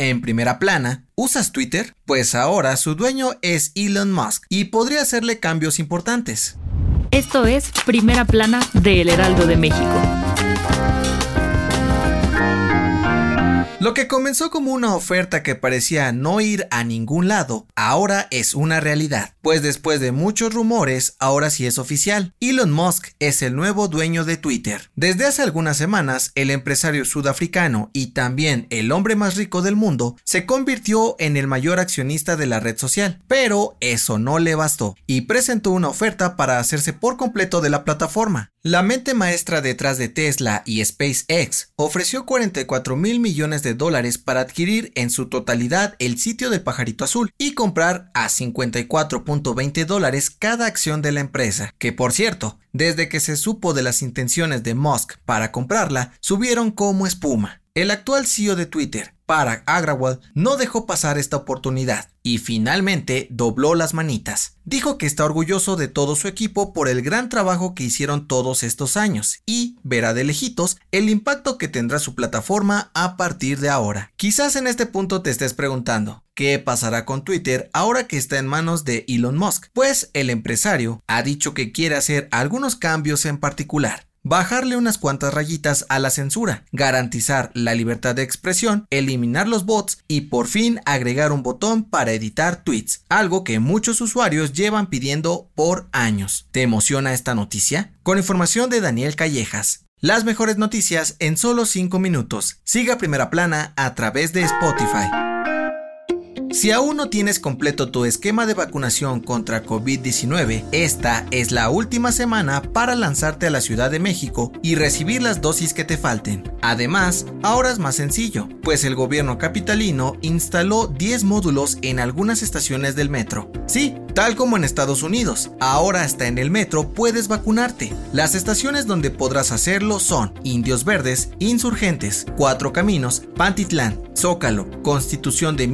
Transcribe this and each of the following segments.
en primera plana, ¿usas Twitter? Pues ahora su dueño es Elon Musk y podría hacerle cambios importantes. Esto es Primera Plana de El Heraldo de México. Lo que comenzó como una oferta que parecía no ir a ningún lado, ahora es una realidad, pues después de muchos rumores, ahora sí es oficial. Elon Musk es el nuevo dueño de Twitter. Desde hace algunas semanas, el empresario sudafricano y también el hombre más rico del mundo se convirtió en el mayor accionista de la red social, pero eso no le bastó y presentó una oferta para hacerse por completo de la plataforma. La mente maestra detrás de Tesla y SpaceX ofreció 44 mil millones de dólares para adquirir en su totalidad el sitio del pajarito azul y comprar a 54.20 dólares cada acción de la empresa, que por cierto, desde que se supo de las intenciones de Musk para comprarla, subieron como espuma. El actual CEO de Twitter, Parag Agrawal no dejó pasar esta oportunidad y finalmente dobló las manitas. Dijo que está orgulloso de todo su equipo por el gran trabajo que hicieron todos estos años y verá de lejitos el impacto que tendrá su plataforma a partir de ahora. Quizás en este punto te estés preguntando, ¿qué pasará con Twitter ahora que está en manos de Elon Musk? Pues el empresario ha dicho que quiere hacer algunos cambios en particular bajarle unas cuantas rayitas a la censura, garantizar la libertad de expresión, eliminar los bots y por fin agregar un botón para editar tweets, algo que muchos usuarios llevan pidiendo por años. ¿Te emociona esta noticia? Con información de Daniel Callejas. Las mejores noticias en solo 5 minutos. Siga Primera Plana a través de Spotify. Si aún no tienes completo tu esquema de vacunación contra COVID-19, esta es la última semana para lanzarte a la Ciudad de México y recibir las dosis que te falten. Además, ahora es más sencillo, pues el gobierno capitalino instaló 10 módulos en algunas estaciones del metro. Sí, tal como en Estados Unidos, ahora hasta en el metro puedes vacunarte. Las estaciones donde podrás hacerlo son Indios Verdes, Insurgentes, Cuatro Caminos, Pantitlán, Zócalo, Constitución de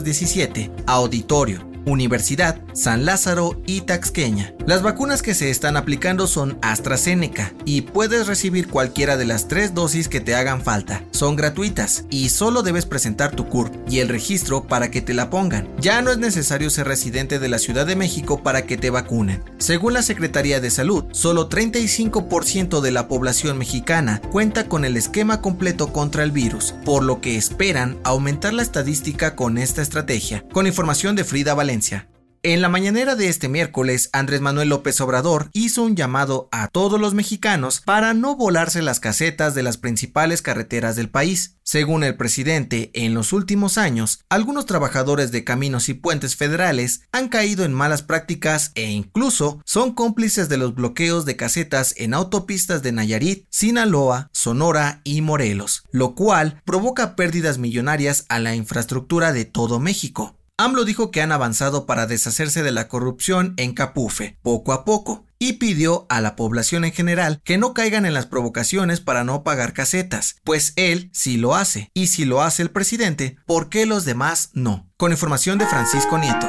1917, Auditorio, Universidad, San Lázaro y Taxqueña. Las vacunas que se están aplicando son AstraZeneca y puedes recibir cualquiera de las tres dosis que te hagan falta. Son gratuitas y solo debes presentar tu CURP y el registro para que te la pongan. Ya no es necesario ser residente de la Ciudad de México para que te vacunen. Según la Secretaría de Salud, solo 35% de la población mexicana cuenta con el esquema completo contra el virus, por lo que esperan aumentar la estadística con esta estrategia. Con información de Frida Valencia. En la mañanera de este miércoles, Andrés Manuel López Obrador hizo un llamado a todos los mexicanos para no volarse las casetas de las principales carreteras del país. Según el presidente, en los últimos años, algunos trabajadores de caminos y puentes federales han caído en malas prácticas e incluso son cómplices de los bloqueos de casetas en autopistas de Nayarit, Sinaloa, Sonora y Morelos, lo cual provoca pérdidas millonarias a la infraestructura de todo México. AMLO dijo que han avanzado para deshacerse de la corrupción en Capufe, poco a poco, y pidió a la población en general que no caigan en las provocaciones para no pagar casetas, pues él sí lo hace, y si lo hace el presidente, ¿por qué los demás no? Con información de Francisco Nieto.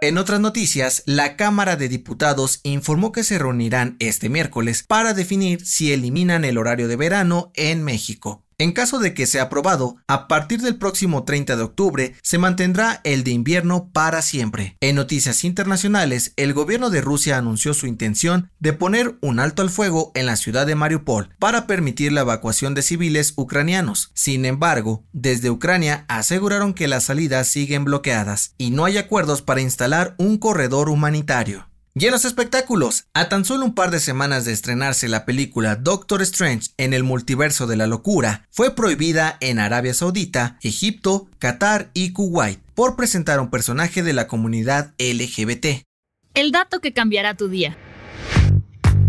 En otras noticias, la Cámara de Diputados informó que se reunirán este miércoles para definir si eliminan el horario de verano en México. En caso de que sea aprobado, a partir del próximo 30 de octubre se mantendrá el de invierno para siempre. En noticias internacionales, el gobierno de Rusia anunció su intención de poner un alto al fuego en la ciudad de Mariupol para permitir la evacuación de civiles ucranianos. Sin embargo, desde Ucrania aseguraron que las salidas siguen bloqueadas y no hay acuerdos para instalar un corredor humanitario. Y en los espectáculos, a tan solo un par de semanas de estrenarse la película Doctor Strange en el multiverso de la locura, fue prohibida en Arabia Saudita, Egipto, Qatar y Kuwait por presentar a un personaje de la comunidad LGBT. El dato que cambiará tu día.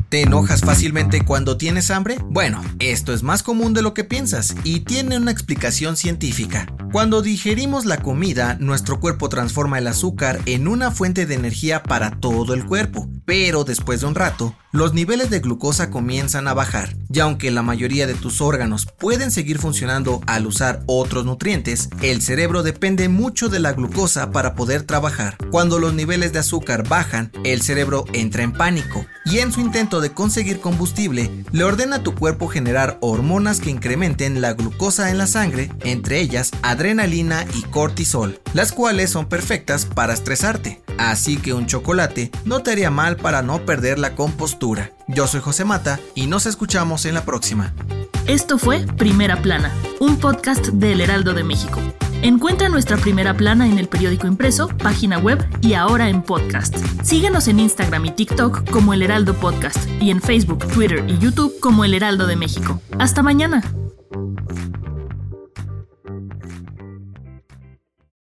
¿Te enojas fácilmente cuando tienes hambre? Bueno, esto es más común de lo que piensas y tiene una explicación científica. Cuando digerimos la comida, nuestro cuerpo transforma el azúcar en una fuente de energía para todo el cuerpo, pero después de un rato, los niveles de glucosa comienzan a bajar, y aunque la mayoría de tus órganos pueden seguir funcionando al usar otros nutrientes, el cerebro depende mucho de la glucosa para poder trabajar. Cuando los niveles de azúcar bajan, el cerebro entra en pánico, y en su intento de conseguir combustible, le ordena a tu cuerpo generar hormonas que incrementen la glucosa en la sangre, entre ellas adrenalina y cortisol, las cuales son perfectas para estresarte. Así que un chocolate no te haría mal para no perder la compostura. Yo soy José Mata y nos escuchamos en la próxima. Esto fue Primera Plana, un podcast del Heraldo de México. Encuentra nuestra primera plana en el periódico impreso, página web y ahora en podcast. Síguenos en Instagram y TikTok como El Heraldo Podcast y en Facebook, Twitter y YouTube como El Heraldo de México. Hasta mañana.